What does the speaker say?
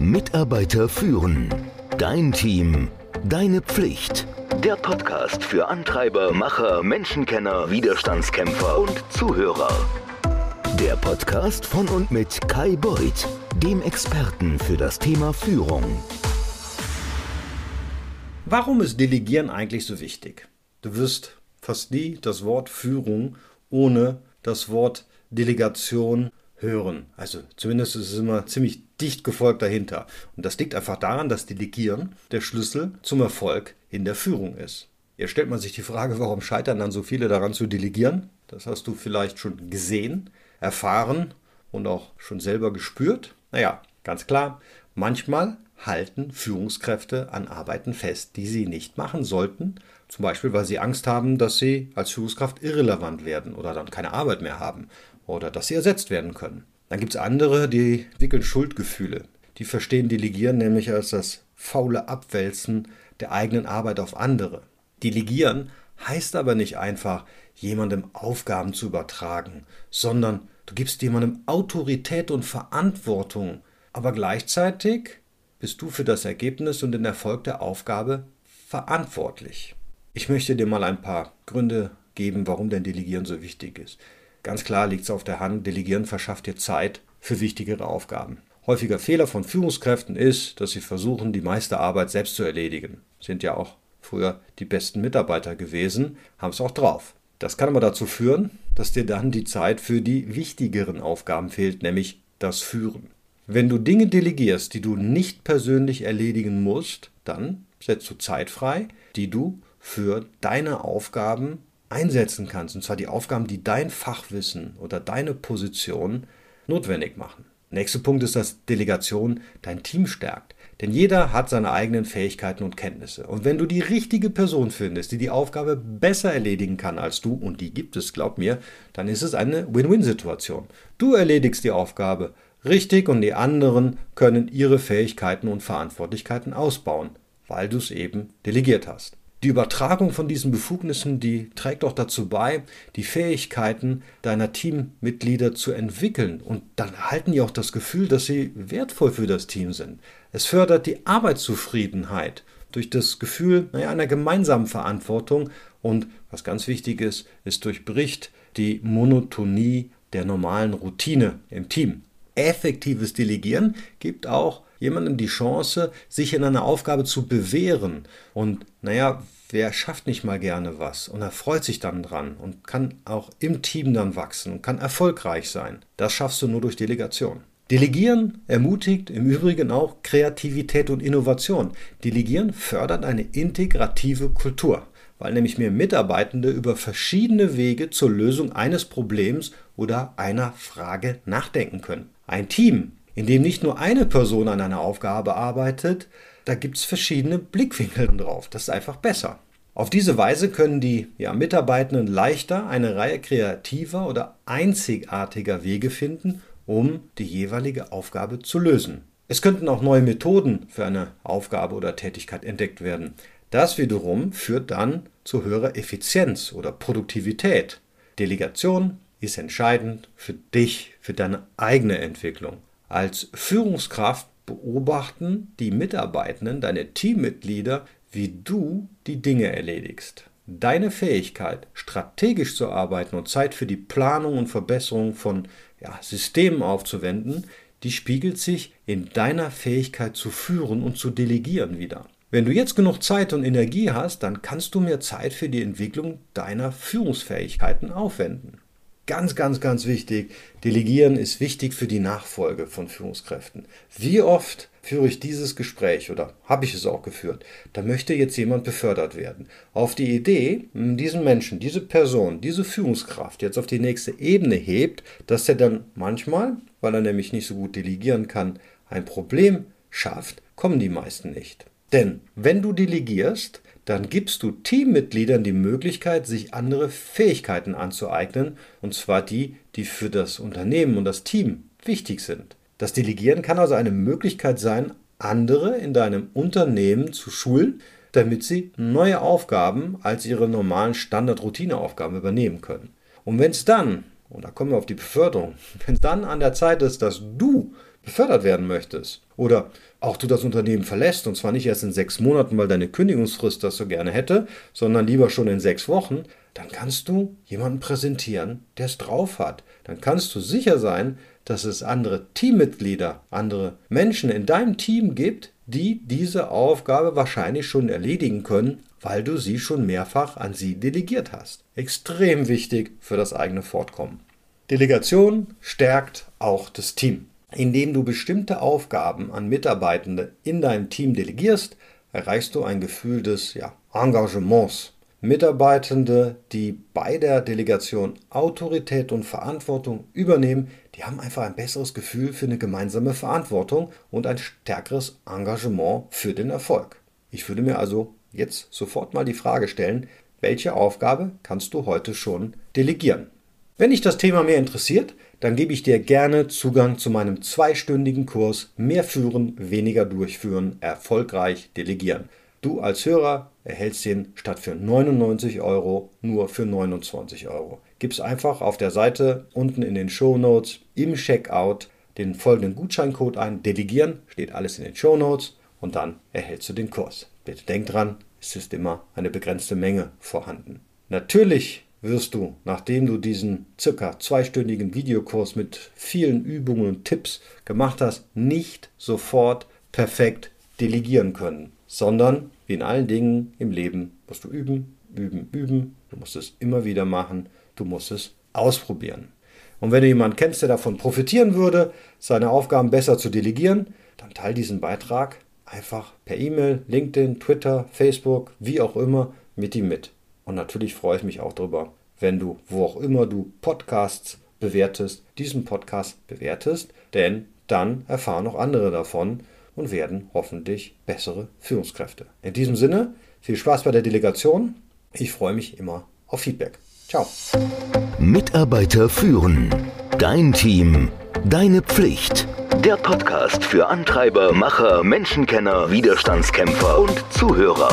Mitarbeiter führen. Dein Team. Deine Pflicht. Der Podcast für Antreiber, Macher, Menschenkenner, Widerstandskämpfer und Zuhörer. Der Podcast von und mit Kai Beuth, dem Experten für das Thema Führung. Warum ist Delegieren eigentlich so wichtig? Du wirst fast nie das Wort Führung ohne das Wort Delegation hören. Also zumindest ist es immer ziemlich dicht gefolgt dahinter. Und das liegt einfach daran, dass Delegieren der Schlüssel zum Erfolg in der Führung ist. Jetzt stellt man sich die Frage, warum scheitern dann so viele daran zu delegieren? Das hast du vielleicht schon gesehen, erfahren und auch schon selber gespürt. Naja, ganz klar, manchmal halten Führungskräfte an Arbeiten fest, die sie nicht machen sollten, zum Beispiel weil sie Angst haben, dass sie als Führungskraft irrelevant werden oder dann keine Arbeit mehr haben oder dass sie ersetzt werden können. Dann gibt es andere, die entwickeln Schuldgefühle. Die verstehen Delegieren nämlich als das faule Abwälzen der eigenen Arbeit auf andere. Delegieren heißt aber nicht einfach, jemandem Aufgaben zu übertragen, sondern du gibst jemandem Autorität und Verantwortung, aber gleichzeitig bist du für das Ergebnis und den Erfolg der Aufgabe verantwortlich. Ich möchte dir mal ein paar Gründe geben, warum denn Delegieren so wichtig ist. Ganz klar liegt es auf der Hand, Delegieren verschafft dir Zeit für wichtigere Aufgaben. Häufiger Fehler von Führungskräften ist, dass sie versuchen, die meiste Arbeit selbst zu erledigen. Sind ja auch früher die besten Mitarbeiter gewesen, haben es auch drauf. Das kann aber dazu führen, dass dir dann die Zeit für die wichtigeren Aufgaben fehlt, nämlich das Führen. Wenn du Dinge delegierst, die du nicht persönlich erledigen musst, dann setzt du Zeit frei, die du für deine Aufgaben einsetzen kannst. Und zwar die Aufgaben, die dein Fachwissen oder deine Position notwendig machen. Nächster Punkt ist, dass Delegation dein Team stärkt. Denn jeder hat seine eigenen Fähigkeiten und Kenntnisse. Und wenn du die richtige Person findest, die die Aufgabe besser erledigen kann als du, und die gibt es, glaub mir, dann ist es eine Win-Win-Situation. Du erledigst die Aufgabe richtig und die anderen können ihre Fähigkeiten und Verantwortlichkeiten ausbauen, weil du es eben delegiert hast. Die Übertragung von diesen Befugnissen, die trägt auch dazu bei, die Fähigkeiten deiner Teammitglieder zu entwickeln. Und dann halten die auch das Gefühl, dass sie wertvoll für das Team sind. Es fördert die Arbeitszufriedenheit durch das Gefühl naja, einer gemeinsamen Verantwortung. Und was ganz wichtig ist, es durchbricht die Monotonie der normalen Routine im Team. Effektives Delegieren gibt auch jemandem die Chance, sich in einer Aufgabe zu bewähren. Und naja, wer schafft nicht mal gerne was und er freut sich dann dran und kann auch im Team dann wachsen und kann erfolgreich sein. Das schaffst du nur durch Delegation. Delegieren ermutigt im Übrigen auch Kreativität und Innovation. Delegieren fördert eine integrative Kultur, weil nämlich mehr Mitarbeitende über verschiedene Wege zur Lösung eines Problems oder einer Frage nachdenken können. Ein Team, in dem nicht nur eine Person an einer Aufgabe arbeitet, da gibt es verschiedene Blickwinkel drauf. Das ist einfach besser. Auf diese Weise können die ja, Mitarbeitenden leichter eine Reihe kreativer oder einzigartiger Wege finden, um die jeweilige Aufgabe zu lösen. Es könnten auch neue Methoden für eine Aufgabe oder Tätigkeit entdeckt werden. Das wiederum führt dann zu höherer Effizienz oder Produktivität. Delegation ist entscheidend für dich, für deine eigene Entwicklung. Als Führungskraft beobachten die Mitarbeitenden, deine Teammitglieder, wie du die Dinge erledigst. Deine Fähigkeit, strategisch zu arbeiten und Zeit für die Planung und Verbesserung von ja, Systemen aufzuwenden, die spiegelt sich in deiner Fähigkeit zu führen und zu delegieren wieder. Wenn du jetzt genug Zeit und Energie hast, dann kannst du mehr Zeit für die Entwicklung deiner Führungsfähigkeiten aufwenden. Ganz, ganz, ganz wichtig. Delegieren ist wichtig für die Nachfolge von Führungskräften. Wie oft führe ich dieses Gespräch oder habe ich es auch geführt? Da möchte jetzt jemand befördert werden. Auf die Idee, diesen Menschen, diese Person, diese Führungskraft jetzt auf die nächste Ebene hebt, dass er dann manchmal, weil er nämlich nicht so gut delegieren kann, ein Problem schafft, kommen die meisten nicht. Denn wenn du delegierst, dann gibst du Teammitgliedern die Möglichkeit, sich andere Fähigkeiten anzueignen, und zwar die, die für das Unternehmen und das Team wichtig sind. Das Delegieren kann also eine Möglichkeit sein, andere in deinem Unternehmen zu schulen, damit sie neue Aufgaben als ihre normalen Standard-Routineaufgaben übernehmen können. Und wenn es dann, und da kommen wir auf die Beförderung, wenn es dann an der Zeit ist, dass du befördert werden möchtest. Oder auch du das Unternehmen verlässt und zwar nicht erst in sechs Monaten, weil deine Kündigungsfrist das so gerne hätte, sondern lieber schon in sechs Wochen, dann kannst du jemanden präsentieren, der es drauf hat. Dann kannst du sicher sein, dass es andere Teammitglieder, andere Menschen in deinem Team gibt, die diese Aufgabe wahrscheinlich schon erledigen können, weil du sie schon mehrfach an sie delegiert hast. Extrem wichtig für das eigene Fortkommen. Delegation stärkt auch das Team. Indem du bestimmte Aufgaben an Mitarbeitende in deinem Team delegierst, erreichst du ein Gefühl des ja, Engagements. Mitarbeitende, die bei der Delegation Autorität und Verantwortung übernehmen, die haben einfach ein besseres Gefühl für eine gemeinsame Verantwortung und ein stärkeres Engagement für den Erfolg. Ich würde mir also jetzt sofort mal die Frage stellen, welche Aufgabe kannst du heute schon delegieren? Wenn dich das Thema mehr interessiert, dann gebe ich dir gerne Zugang zu meinem zweistündigen Kurs Mehr führen, weniger durchführen, erfolgreich delegieren. Du als Hörer erhältst den statt für 99 Euro nur für 29 Euro. Gib's einfach auf der Seite unten in den Show Notes im Checkout den folgenden Gutscheincode ein. Delegieren steht alles in den Show Notes und dann erhältst du den Kurs. Bitte denk dran, es ist immer eine begrenzte Menge vorhanden. Natürlich wirst du, nachdem du diesen circa zweistündigen Videokurs mit vielen Übungen und Tipps gemacht hast, nicht sofort perfekt delegieren können, sondern wie in allen Dingen im Leben musst du üben, üben, üben. Du musst es immer wieder machen. Du musst es ausprobieren. Und wenn du jemanden kennst, der davon profitieren würde, seine Aufgaben besser zu delegieren, dann teile diesen Beitrag einfach per E-Mail, LinkedIn, Twitter, Facebook, wie auch immer, mit ihm mit. Und natürlich freue ich mich auch darüber, wenn du, wo auch immer du Podcasts bewertest, diesen Podcast bewertest, denn dann erfahren noch andere davon und werden hoffentlich bessere Führungskräfte. In diesem Sinne, viel Spaß bei der Delegation. Ich freue mich immer auf Feedback. Ciao. Mitarbeiter führen. Dein Team. Deine Pflicht. Der Podcast für Antreiber, Macher, Menschenkenner, Widerstandskämpfer und Zuhörer.